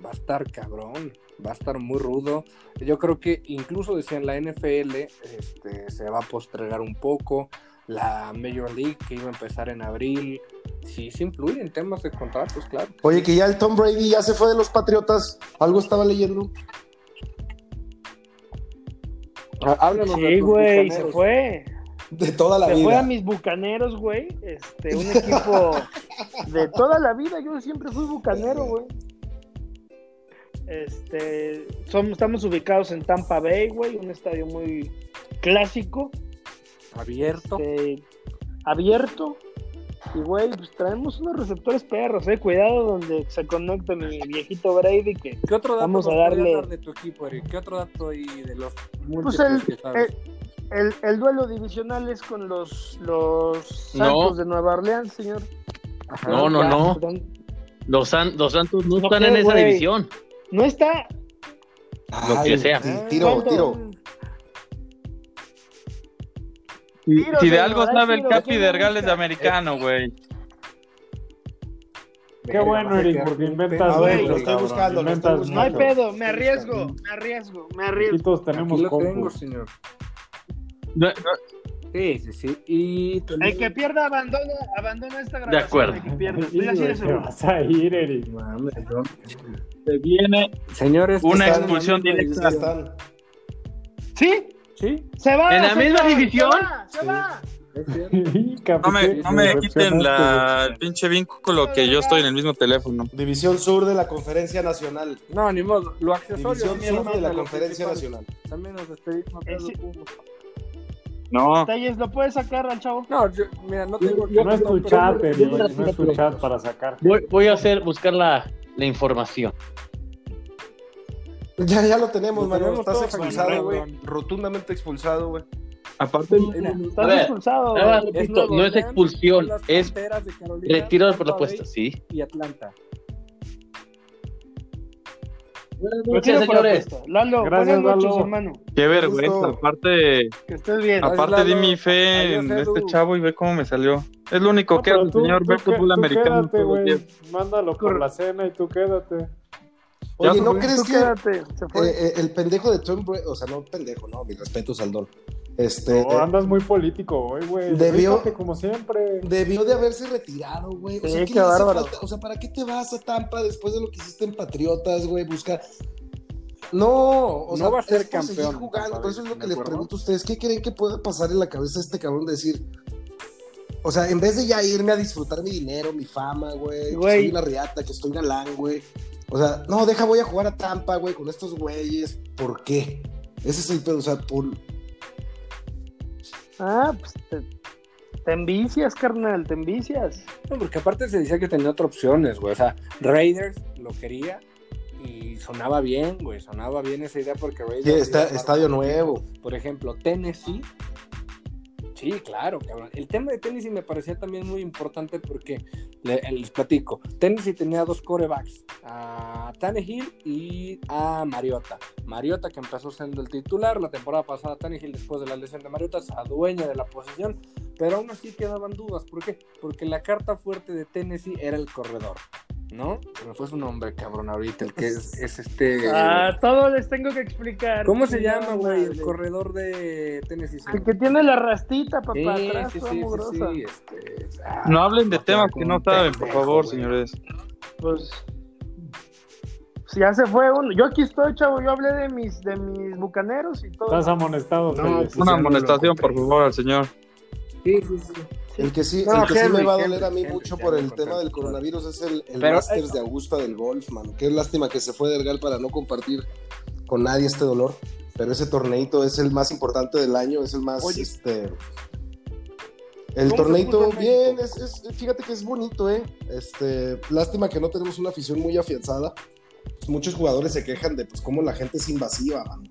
Speaker 1: va a estar cabrón, va a estar muy rudo. Yo creo que incluso decían la NFL este, se va a postergar un poco. La Major League que iba a empezar en abril. Sí, se influye en temas de contratos, claro.
Speaker 4: Oye, que ya el Tom Brady ya se fue de los Patriotas. Algo estaba leyendo.
Speaker 1: Ah, Háblanos de
Speaker 2: Sí, güey, se fue.
Speaker 4: De toda la
Speaker 2: Se
Speaker 4: vida.
Speaker 2: fue a mis bucaneros, güey. Este, un equipo de toda la vida. Yo siempre fui bucanero, güey. Este, somos, estamos ubicados en Tampa Bay, güey, un estadio muy clásico,
Speaker 1: Abierto.
Speaker 2: este, abierto. Y, güey, pues traemos unos receptores perros, eh. Cuidado donde se conecte mi viejito Brady, que
Speaker 1: ¿Qué otro dato
Speaker 2: Vamos a darle-
Speaker 1: dar de tu equipo, Eric? ¿Qué otro dato ahí de los
Speaker 2: Pues el,
Speaker 1: que sabes?
Speaker 2: el, el- el duelo divisional es con los, los
Speaker 3: No.
Speaker 2: Santos de Nueva Orleans, señor.
Speaker 1: Ajá.
Speaker 3: No, no,
Speaker 2: Ya,
Speaker 3: no.
Speaker 2: perdón.
Speaker 3: Los, San- los Santos no
Speaker 2: No
Speaker 3: están en esa división.
Speaker 2: No está.
Speaker 3: Lo que sea.
Speaker 4: tiro, tiro.
Speaker 2: Tiro,
Speaker 6: si de algo sabe el Capi
Speaker 2: ¿qué le
Speaker 6: Dergales de americano, güey.
Speaker 5: Qué bueno, Eric, porque inventas.
Speaker 4: A ver, lo estoy buscando, lo estoy
Speaker 2: No hay pedo, me arriesgo, me arriesgo, me
Speaker 5: Aquí
Speaker 2: arriesgo.
Speaker 5: todos
Speaker 1: Aquí
Speaker 5: tenemos
Speaker 1: lo tengo, señor.
Speaker 6: No, no,
Speaker 1: Sí, sí, sí. Y
Speaker 2: El que pierda abandona, abandona esta grabación.
Speaker 3: acuerdo.
Speaker 2: El que pierda.
Speaker 5: Sí,
Speaker 2: Estoy así de
Speaker 5: güey, te
Speaker 2: seguro.
Speaker 5: vas a ir, Eric.
Speaker 1: Mames, no.
Speaker 6: se viene
Speaker 1: Señores,
Speaker 6: Una
Speaker 1: están-
Speaker 6: expulsión directa.
Speaker 4: están.
Speaker 2: ¿Sí?
Speaker 1: Sí,
Speaker 2: Se va.
Speaker 3: ¿En la misma
Speaker 2: señor,
Speaker 3: división?
Speaker 2: Se va, se
Speaker 4: Sí.
Speaker 2: va.
Speaker 1: es cierto.
Speaker 6: No me, no me quiten la, el pinche vínculo que yo estoy en el mismo teléfono.
Speaker 4: División Sur de la Conferencia Nacional.
Speaker 1: No, ni modo. Lo accesorio.
Speaker 4: División
Speaker 1: sí,
Speaker 4: Sur de la Conferencia. Nacional.
Speaker 1: También nos despedimos.
Speaker 6: No,
Speaker 2: Talles, ¿lo puedes sacar al chavo?
Speaker 1: No, yo, mira, no tengo.
Speaker 5: No es tu
Speaker 1: pero-
Speaker 5: chat,
Speaker 1: pero-.
Speaker 5: No es tu chat para sacar.
Speaker 3: Voy, voy a hacer, buscar la, la información.
Speaker 4: Ya, ya lo tenemos,
Speaker 1: Lo
Speaker 4: Estás expulsado, güey. Rotundamente expulsado, güey.
Speaker 6: aparte,
Speaker 2: Estás
Speaker 3: ver,
Speaker 2: expulsado.
Speaker 3: nada
Speaker 1: Nuevo
Speaker 3: no es expulsión, es
Speaker 1: de Carolina,
Speaker 3: retiro por la
Speaker 1: Tampa
Speaker 3: apuesta,
Speaker 1: Bay
Speaker 3: sí.
Speaker 1: Y Atlanta.
Speaker 3: Buenas noches, señores.
Speaker 2: Lalo,
Speaker 5: Gracias,
Speaker 2: buenas noches,
Speaker 5: Lalo.
Speaker 2: hermano.
Speaker 6: qué vergüenza. Aparte,
Speaker 2: Que estés bien.
Speaker 1: Gracias,
Speaker 6: aparte di mi fe
Speaker 1: Adiós,
Speaker 6: en
Speaker 1: Edu.
Speaker 6: este chavo y ve cómo me salió. Es lo único
Speaker 5: No,
Speaker 6: que
Speaker 5: tú-
Speaker 6: señor,
Speaker 5: que-
Speaker 6: fútbol
Speaker 5: tú
Speaker 6: americano.
Speaker 5: quédate. Mándalo por la cena y tú quédate.
Speaker 4: Oye, ¿no crees que
Speaker 2: quédate. Se fue.
Speaker 4: eh, eh, el pendejo de Tom Brady, o sea, no pendejo, no, mi respeto, Saldón. Este,
Speaker 5: No, andas muy político hoy, güey.
Speaker 4: Debió-
Speaker 5: como siempre.
Speaker 4: debió de haberse retirado, güey. O
Speaker 2: Sí,
Speaker 4: sea, ¿qué
Speaker 2: qué
Speaker 4: le hace
Speaker 2: bárbaro.
Speaker 4: falta? O sea, ¿para qué te vas a Tampa después de lo que hiciste en Patriotas, güey? Busca. No, o
Speaker 1: No
Speaker 4: sea,
Speaker 1: va a ser
Speaker 4: es
Speaker 1: campeón,
Speaker 4: jugando. Por eso es lo
Speaker 1: ¿de
Speaker 4: que les
Speaker 1: acuerdo?
Speaker 4: pregunto a ustedes. ¿Qué creen que puede pasar en la cabeza de este cabrón de decir? O sea, en vez de ya irme a disfrutar mi dinero, mi fama, güey, que
Speaker 2: Güey.
Speaker 4: soy una riata, que estoy galán, güey. O sea, no, deja, voy a jugar a Tampa, güey, con estos güeyes. ¿Por qué? Ese es el pedo, o sea, por...
Speaker 2: Ah, pues te, te envicias, carnal, te envicias.
Speaker 1: No, porque aparte se decía que tenía otras opciones, güey. O sea, Raiders lo quería y sonaba bien, güey. Sonaba bien esa idea porque Raiders.
Speaker 4: Sí, está- estadio nuevo.
Speaker 1: Por ejemplo, Tennessee. Sí, claro, cabrón. El tema de Tennessee me parecía también muy importante porque le- les platico. Tennessee tenía dos corebacks, a Tannehill y a Mariota. Mariota que empezó siendo el titular la temporada pasada, Tannehill después de la lesión de Mariota se adueña de la posición, pero aún así quedaban dudas. ¿Por qué? Porque la carta fuerte de Tennessee era el corredor, ¿no? Me fue su nombre, cabrón, ahorita, el que es, es este...
Speaker 2: Ah, todo les tengo que explicar.
Speaker 1: ¿Cómo se llama, güey? El corredor de Tennessee.
Speaker 2: El que tiene la rastita, papá,
Speaker 1: Sí,
Speaker 2: atrás,
Speaker 1: sí, sí, sí, este, ah,
Speaker 6: No hablen de temas que no saben, por favor, señores.
Speaker 2: Pues, pues ya se fue uno. Yo aquí estoy, chavo. Yo hablé de mis, de mis bucaneros y todo.
Speaker 5: Estás amonestado,
Speaker 1: No, pues,
Speaker 6: Una amonestación, por favor, al señor.
Speaker 1: Sí, sí, sí.
Speaker 4: El que sí,
Speaker 1: No,
Speaker 4: el que sí me va a doler a mí
Speaker 1: Henry,
Speaker 4: mucho por el tema del coronavirus es el, el
Speaker 1: Pero-
Speaker 4: Masters de Augusta del golf, mano. Qué lástima que se fue del GAL para no compartir con nadie este dolor. Pero ese torneito es el más importante del año, es el más,
Speaker 1: Oye.
Speaker 4: este... El
Speaker 1: ¿Cómo se
Speaker 4: torneito, bien, es, es- fíjate que es bonito, ¿eh? Este, lástima que no tenemos una afición muy afianzada. Muchos jugadores se quejan de, pues, cómo la gente es invasiva, mano.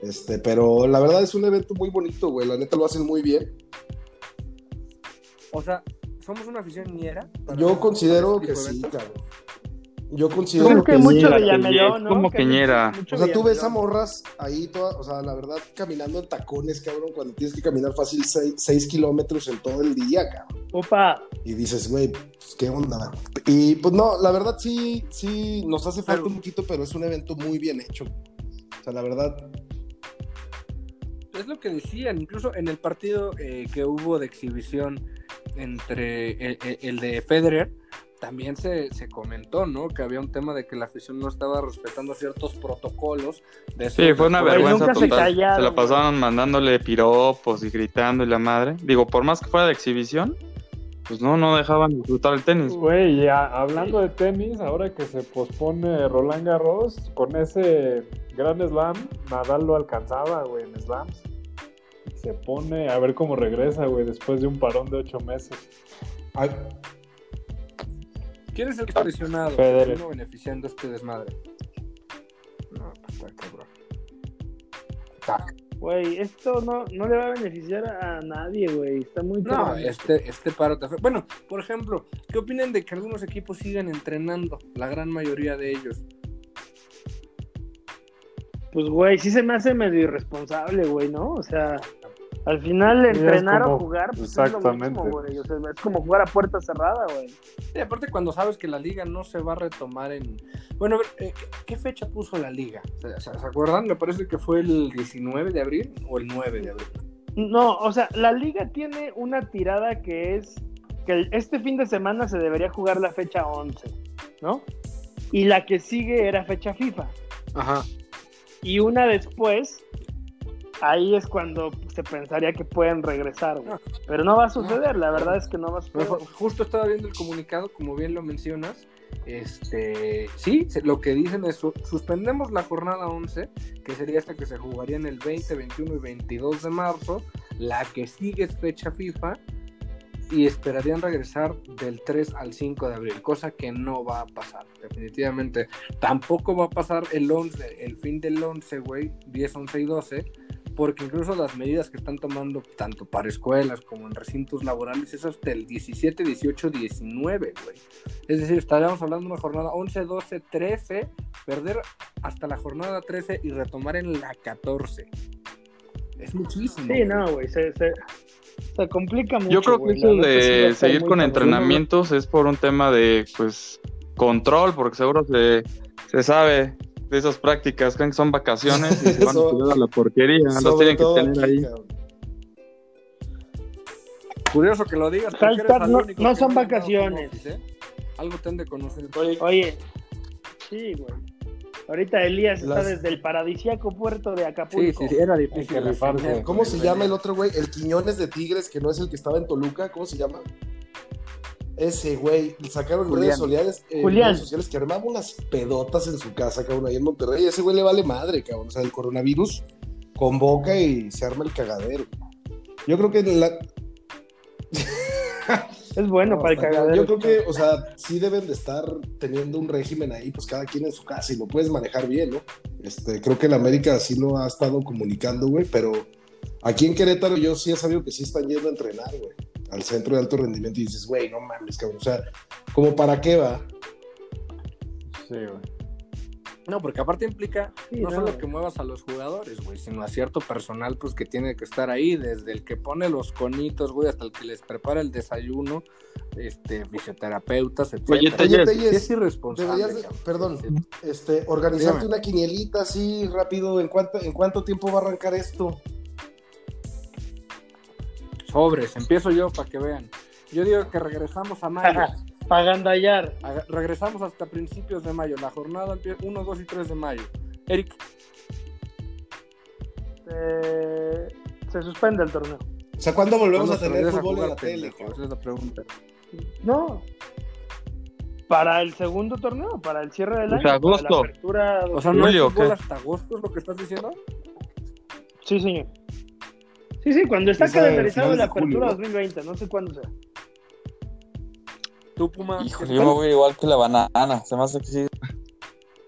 Speaker 4: Este, pero la verdad es un evento muy bonito, güey. La neta lo hacen muy bien.
Speaker 1: O sea, somos una afición ñera. para-
Speaker 4: Yo considero que sí, cabrón. Yo considero
Speaker 2: Como
Speaker 4: que
Speaker 2: que
Speaker 4: sí.
Speaker 2: mucho Villamelón, ¿no?
Speaker 6: como
Speaker 2: Que
Speaker 6: Queñera.
Speaker 4: O sea, tú ves a morras ahí, toda, o sea, la verdad, caminando en tacones, cabrón, cuando tienes que caminar fácil 6 kilómetros en todo el día, cabrón.
Speaker 2: Opa,
Speaker 4: Y dices, güey, pues qué onda. Y pues no, la verdad sí, sí, nos hace falta
Speaker 1: Pero-
Speaker 4: un poquito, pero es un evento muy bien hecho. O sea, la verdad,
Speaker 1: Es lo que decían, incluso en el partido eh, que hubo de exhibición entre el, el- el de Federer, también se, se comentó, ¿no? Que había un tema de que la afición no estaba respetando ciertos protocolos. De
Speaker 6: Sí, fue una vergüenza
Speaker 2: se
Speaker 6: total. Se, la pasaban mandándole piropos y gritando y la madre. Digo, por más que fuera de exhibición, pues no, no dejaban disfrutar el tenis.
Speaker 5: Güey, hablando de tenis, ahora que se pospone Roland Garros, con ese gran slam, Nadal lo alcanzaba, güey, en slams. Se pone a ver cómo regresa, güey, después de un parón de ocho meses.
Speaker 4: ay,
Speaker 1: ¿Quién es el presionado?
Speaker 5: Federer.
Speaker 1: Uno beneficiando este desmadre. No, pues está cabrón. Está
Speaker 2: güey, esto no, no le va a beneficiar a nadie, güey. Está muy
Speaker 1: No, este, este paro te Bueno, por ejemplo, ¿qué opinan de que algunos equipos sigan entrenando? La gran mayoría de ellos.
Speaker 2: Pues, güey, sí se me hace medio irresponsable, güey, ¿no? O sea, Al final, entrenar
Speaker 5: como-
Speaker 2: o jugar, pues
Speaker 5: exactamente.
Speaker 2: es lo mismo, güey. O sea, es como jugar a puerta cerrada, güey.
Speaker 1: Sí, aparte cuando sabes que la liga no se va a retomar en... Bueno, a ver, eh, ¿qué- ¿qué fecha puso la liga? ¿Se, acuerdan? Me parece que fue el 19 de abril o el 9 de abril.
Speaker 2: No, o sea, la liga tiene una tirada que es que este fin de semana se debería jugar la fecha 11, ¿no? Y la que sigue era fecha FIFA.
Speaker 1: Ajá.
Speaker 2: Y una después, ahí es cuando se pensaría que pueden regresar, güey. Pero no va a suceder, la verdad es que no va a suceder.
Speaker 1: Justo estaba viendo el comunicado, como bien lo mencionas. Este, sí, lo que dicen es su- suspendemos la jornada 11, que sería esta que se jugaría en el 20, 21 y 22 de marzo. La que sigue es fecha FIFA y esperarían regresar del 3 al 5 de abril, cosa que no va a pasar, definitivamente. Tampoco va a pasar el 11, el fin del 11, güey, 10, 11 y 12, porque incluso las medidas que están tomando tanto para escuelas como en recintos laborales es hasta el 17, 18, 19, güey. Es decir, estaríamos hablando de una jornada 11, 12, 13, perder hasta la jornada 13 y retomar en la 14. Es muchísimo.
Speaker 2: Sí,
Speaker 1: güey.
Speaker 2: no, güey, se, se, se complica mucho.
Speaker 6: Yo creo que eso
Speaker 2: sí
Speaker 6: de seguir con entrenamientos es por un tema de, pues, control, porque seguro se, se sabe de esas prácticas, creen que son vacaciones y se van a la porquería, los tienen que tener ahí.
Speaker 4: cabrón.
Speaker 1: Curioso que lo digas.
Speaker 2: no- son vacaciones.
Speaker 1: ¿eh? Algo te han de conocer.
Speaker 2: Oye, sí, güey. Ahorita Elías está desde el paradisíaco puerto de Acapulco.
Speaker 1: sí, sí, era difícil.
Speaker 4: ¿Cómo se llama el otro güey? El Quiñones de Tigres, que no es el que estaba en Toluca. ¿Cómo se llama? Ese güey. Sacaron
Speaker 1: Julián.
Speaker 4: redes sociales, eh,
Speaker 2: Julián.
Speaker 4: redes sociales que armaba unas pedotas en su casa, cabrón, ahí en Monterrey. Ese güey le vale madre, cabrón. O sea, el coronavirus convoca y se arma el cagadero. Yo creo que la,
Speaker 2: Es bueno
Speaker 4: No,
Speaker 2: para el cagadero.
Speaker 4: Yo creo que, o sea, sí deben de estar teniendo un régimen ahí, pues cada quien en su casa y lo puedes manejar bien, ¿no? Este, creo que el América sí lo ha estado comunicando, güey, pero aquí en Querétaro yo sí he sabido que sí están yendo a entrenar, güey, al centro de alto rendimiento y dices, güey, no mames, cabrón, o sea, ¿como para qué va?
Speaker 5: Sí, güey.
Speaker 1: No, porque aparte implica
Speaker 2: Sí,
Speaker 1: no,
Speaker 2: no,
Speaker 1: solo que muevas a los jugadores, güey, sino a cierto personal, pues que tiene que estar ahí, desde el que pone los conitos, güey, hasta el que les prepara el desayuno, este, fisioterapeutas, etc.
Speaker 6: Oye,
Speaker 4: Oye,
Speaker 6: Telles,
Speaker 4: Telles,
Speaker 1: Sí es irresponsable.
Speaker 4: deberías perdón,
Speaker 1: Sí,
Speaker 4: este, organizarte
Speaker 1: Dígame.
Speaker 4: una quinielita así rápido, ¿en cuánto, ¿en cuánto tiempo va a arrancar esto?
Speaker 1: Sobres, empiezo yo para que vean. Yo digo que regresamos a mayo.
Speaker 2: Para gandallar.
Speaker 1: A- regresamos hasta principios de mayo. La jornada empieza 1, 2 y 3 de mayo. Eric,
Speaker 2: Eh, se suspende el torneo.
Speaker 4: O sea, ¿cuándo volvemos
Speaker 1: ¿cuándo
Speaker 4: a tener fútbol en la tele?
Speaker 1: Esa es la pregunta.
Speaker 2: No. Para el segundo torneo, para el cierre del
Speaker 6: O
Speaker 2: año.
Speaker 6: sea,
Speaker 2: para la
Speaker 6: agosto.
Speaker 2: apertura
Speaker 1: O sea, ¿no hay fútbol hasta agosto es lo que estás diciendo?
Speaker 2: Sí, señor. Sí, sí, cuando está calendarizado la apertura
Speaker 4: ¿no?
Speaker 2: 2020, no sé cuándo sea.
Speaker 1: Tú, Puma.
Speaker 7: Híjole,
Speaker 1: ¿qué
Speaker 7: yo me voy igual que la banana. Se me hace que sí.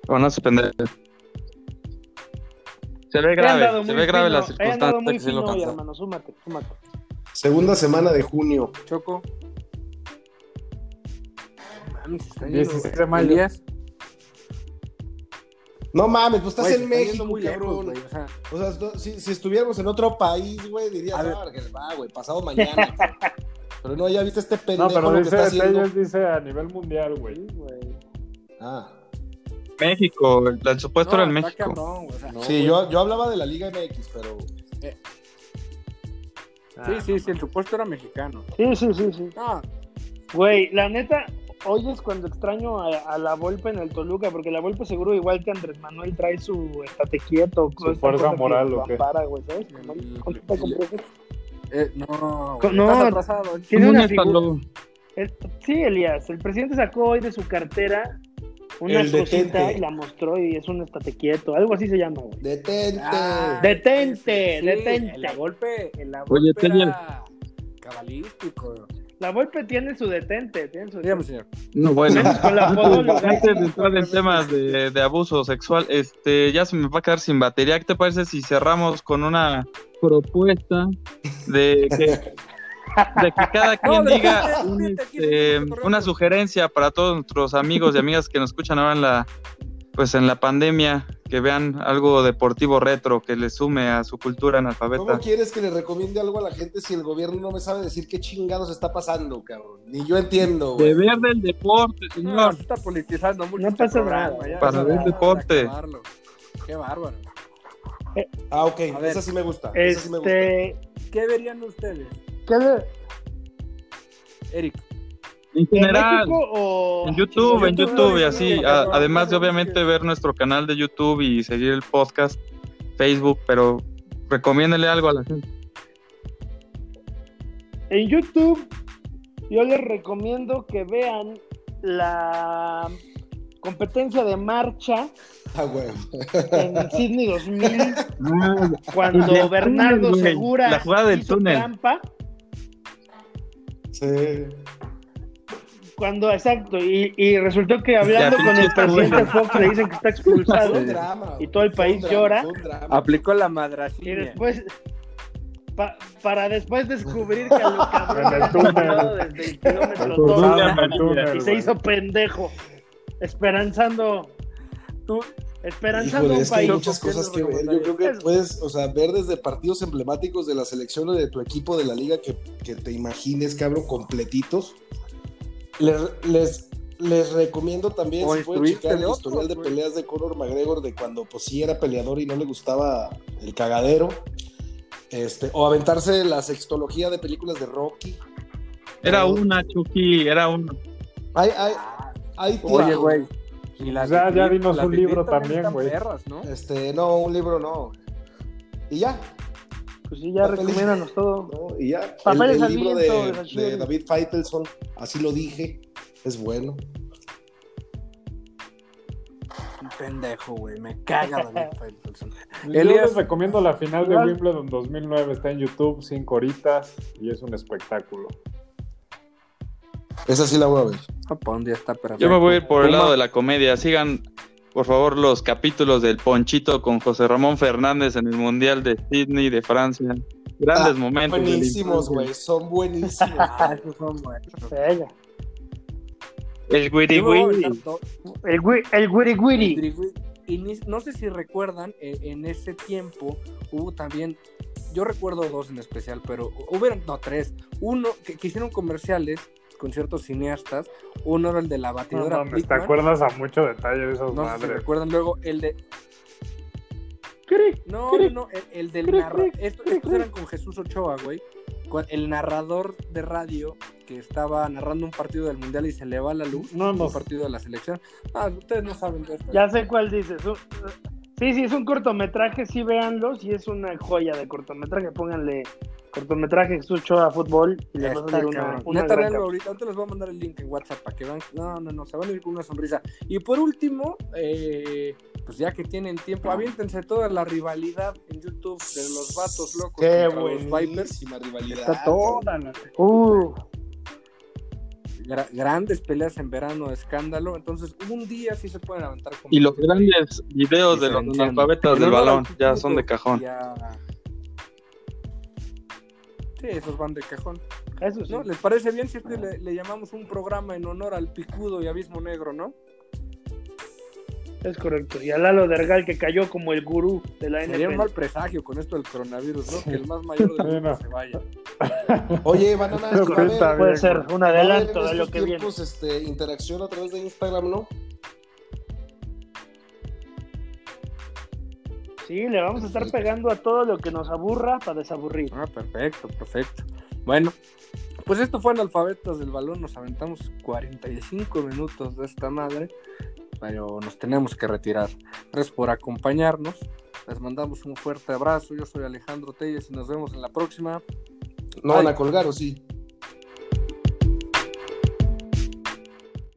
Speaker 6: van a suspender. Se ve grave, se ve grave la circunstancia que sí lo cansó.
Speaker 2: hermano, súmate, súmate.
Speaker 4: Segunda semana de junio.
Speaker 1: Choco. Mames, se está
Speaker 5: 16
Speaker 1: yendo-
Speaker 5: de mayo.
Speaker 1: Elías,
Speaker 4: No mames, pues estás en México,
Speaker 1: muy
Speaker 4: cabrón.
Speaker 1: o sea,
Speaker 4: O sea, no- si, si estuviéramos en otro país, güey, dirías,
Speaker 1: A ver.
Speaker 4: ah, que va, güey, pasado mañana. cabrón". pero no, ya viste este pendejo
Speaker 5: No, pero
Speaker 4: lo que está haciendo.
Speaker 5: Telles dice a nivel mundial, güey.
Speaker 4: Ah,
Speaker 6: México, el, supuesto
Speaker 1: no,
Speaker 6: era en México.
Speaker 1: cabrón, güey, o sea, no,
Speaker 4: sí, yo, yo hablaba de la Liga MX, pero
Speaker 1: Sí, sí, sí, el supuesto era mexicano.
Speaker 2: Sí, sí, sí, sí.
Speaker 1: No,
Speaker 2: Güey, la neta, hoy es cuando extraño a, a la Volpe en el Toluca, porque la Volpe seguro igual que Andrés Manuel trae su estate quieto.
Speaker 5: Su
Speaker 2: esa
Speaker 5: fuerza moral, ¿o qué?
Speaker 2: ampara, güey, ¿sabes?
Speaker 1: Eh, no, güey,
Speaker 2: no,
Speaker 1: estás atrasado.
Speaker 2: Tiene
Speaker 6: ¿Cómo
Speaker 2: una figura. El- sí, Elías, el presidente sacó hoy de su cartera una
Speaker 4: El
Speaker 2: cosita
Speaker 4: detente.
Speaker 2: y la mostró y es un estate quieto, algo así se llama, güey.
Speaker 4: detente.
Speaker 1: Ah,
Speaker 2: Detente,
Speaker 1: sí,
Speaker 2: detente.
Speaker 1: El la golpe, el la
Speaker 6: Oye,
Speaker 1: golpe
Speaker 6: Teniel.
Speaker 1: era cabalístico.
Speaker 2: La Volpe tiene su detente, tiene su
Speaker 1: Dígame, señor.
Speaker 6: No, bueno.
Speaker 2: Con la.
Speaker 6: Antes de entrar en temas de, de abuso sexual, este, ya se me va a quedar sin batería. ¿Qué te parece si cerramos con una propuesta de que, de que cada quien
Speaker 1: No,
Speaker 6: diga
Speaker 1: detente,
Speaker 6: un,
Speaker 1: detente,
Speaker 6: este, una sugerencia para todos nuestros amigos y amigas que nos escuchan ahora en la, pues en la pandemia? que vean algo deportivo retro que le sume a su cultura analfabeta.
Speaker 4: ¿Cómo quieres que le recomiende algo a la gente si el gobierno no me sabe decir qué chingados está pasando, cabrón? Ni yo entiendo, güey.
Speaker 6: Deber del deporte,
Speaker 1: No,
Speaker 6: señor.
Speaker 1: se está politizando mucho.
Speaker 2: No
Speaker 1: este
Speaker 2: pasa
Speaker 1: programa,
Speaker 2: nada.
Speaker 1: ya,
Speaker 6: Para
Speaker 1: ya,
Speaker 6: deporte.
Speaker 1: acabarlo. Qué bárbaro.
Speaker 4: Ah, ok,
Speaker 1: ver.
Speaker 4: esa sí me gusta. Esa sí me gusta.
Speaker 2: Este,
Speaker 1: ¿Qué verían ustedes,
Speaker 2: ¿qué de-
Speaker 1: Eric?
Speaker 6: En
Speaker 2: ¿En
Speaker 6: general,
Speaker 2: México o
Speaker 6: en YouTube, en
Speaker 1: YouTube,
Speaker 6: YouTube y
Speaker 1: sí,
Speaker 6: así. a- además de obviamente ver nuestro canal de YouTube y seguir el podcast, Facebook, pero recomiéndele algo a la gente.
Speaker 2: En YouTube, yo les recomiendo que vean la competencia de marcha
Speaker 4: Ah, güey.
Speaker 2: en Sydney 2000,
Speaker 6: El
Speaker 2: cuando Bernardo
Speaker 6: túnel.
Speaker 2: Segura
Speaker 6: La jugada del
Speaker 2: hizo
Speaker 6: túnel.
Speaker 2: trampa.
Speaker 4: Sí.
Speaker 2: Cuando, exacto, y, y resultó que hablando con el presidente
Speaker 6: bueno.
Speaker 2: Fox le dicen que está expulsado
Speaker 4: un drama.
Speaker 2: y todo el país
Speaker 4: drama,
Speaker 2: llora.
Speaker 1: Aplicó la
Speaker 2: y
Speaker 1: madracina.
Speaker 2: después pa- para después descubrir que a lo cabrón
Speaker 5: En el
Speaker 2: había
Speaker 5: túnel.
Speaker 2: llegado desde el kilómetro
Speaker 5: túnel,
Speaker 2: y se hizo pendejo esperanzando
Speaker 1: Tú,
Speaker 2: esperanzando
Speaker 4: Híjole,
Speaker 2: un
Speaker 4: es que hay
Speaker 2: país
Speaker 4: muchas
Speaker 1: ¿Qué
Speaker 4: cosas que ver. Yo creo que puedes, o sea, ver desde partidos emblemáticos de la selección o de tu equipo de la liga que, que te imagines, cabrón, completitos. Les, les, les recomiendo también,
Speaker 1: O
Speaker 4: si pueden checar el historial de peleas de Conor McGregor de cuando pues sí era peleador y no le gustaba el cagadero. Este, o aventarse la sextología de películas de Rocky.
Speaker 6: Era una, Chucky, era una.
Speaker 4: Hay, hay, hay
Speaker 1: oye, güey. Y las
Speaker 5: Ya- ya
Speaker 1: las
Speaker 5: un libro también, güey.
Speaker 4: Este, no, un libro no. Y ya,
Speaker 2: pues sí ya recomiéndanos todo
Speaker 4: ¿no? Y ya. El,
Speaker 2: Papeles
Speaker 4: el
Speaker 2: al
Speaker 4: libro
Speaker 2: viento,
Speaker 4: de, David Feitelson, así lo dije, es bueno.
Speaker 1: Un pendejo, güey. Me caga David Faitelson.
Speaker 5: Yo
Speaker 1: Elías-
Speaker 5: les recomiendo la final de. Wimbledon 2009. Está en YouTube, cinco horitas y es un espectáculo.
Speaker 4: Esa sí la voy a ver.
Speaker 1: Día está perfecto.
Speaker 6: Yo me voy a ir por el lado de la comedia. Sigan, por favor, los capítulos del Ponchito con José Ramón Fernández en el Mundial de Sydney, de Francia. Grandes
Speaker 4: Ah,
Speaker 6: momentos.
Speaker 4: Buenísimos, güey, son buenísimos.
Speaker 1: Ah, son buenos.
Speaker 6: El Wiri Wiri.
Speaker 2: el gui- el guiri guiri
Speaker 1: Grigui- Y ni- no sé si recuerdan, eh, en ese tiempo hubo también, yo recuerdo dos en especial, pero hubieron, no, tres. Uno que, que hicieron comerciales con ciertos cineastas. Uno era el de la
Speaker 5: No
Speaker 1: batidora
Speaker 5: mames, te
Speaker 1: Plickman.
Speaker 5: acuerdas a mucho detalle de esas
Speaker 1: No sé si
Speaker 5: madres.
Speaker 1: recuerdan luego el de. No, no, no, el, el del narrador. Estos, estos eran con Jesús Ochoa, güey. Con el narrador de radio que estaba narrando un partido del mundial y se le va la luz.
Speaker 5: No, no.
Speaker 1: Un partido de la selección. Ah, ustedes no saben de esto.
Speaker 2: Ya sé cuál dices. Sí, sí, es un cortometraje, sí véanlo, sí es una joya de cortometraje, pónganle cortometraje Jesús Ochoa Fútbol y les va a salir una, una
Speaker 1: Neta,
Speaker 2: gran
Speaker 1: ahorita, ahorita les voy a mandar el link en WhatsApp para que vean. No, no, no, se van a ir con una sonrisa. Y por último, eh, pues ya que tienen tiempo, aviéntense toda la rivalidad en YouTube de los vatos locos
Speaker 4: Qué
Speaker 1: contra los Vipers.
Speaker 4: buenísima rivalidad.
Speaker 1: Está toda la-
Speaker 2: Uh,
Speaker 1: gra- grandes peleas en verano de escándalo. Entonces, un día sí se pueden aventar con
Speaker 6: Y los grandes videos de los analfabetas del balón ya son de cajón.
Speaker 1: ya- Sí, esos van de cajón.
Speaker 2: eso sí.
Speaker 1: ¿No? ¿Les parece bien si es que le, le llamamos un programa en honor al Picudo y Abismo Negro, no?
Speaker 2: Es correcto. Y a Lalo Dergal que cayó como el gurú de la
Speaker 1: Sería un
Speaker 2: NFL.
Speaker 1: mal presagio con esto del coronavirus, ¿no? Que el más mayor del mundo
Speaker 5: no.
Speaker 1: se vaya.
Speaker 4: Oye, Banana,
Speaker 2: Puede ser un adelanto de lo que viene.
Speaker 4: tiempos, este, interacción a través de Instagram, ¿no?
Speaker 2: Sí, le vamos a estar pegando a todo lo que nos aburra para desaburrir.
Speaker 1: Ah, perfecto, perfecto. Bueno, pues esto fue Analfabetas del Balón. Nos aventamos 45 minutos de esta madre, pero nos tenemos que retirar. Gracias por acompañarnos. Les mandamos un fuerte abrazo. Yo soy Alejandro Telles y nos vemos en la próxima.
Speaker 4: No van a colgar, ¿o sí?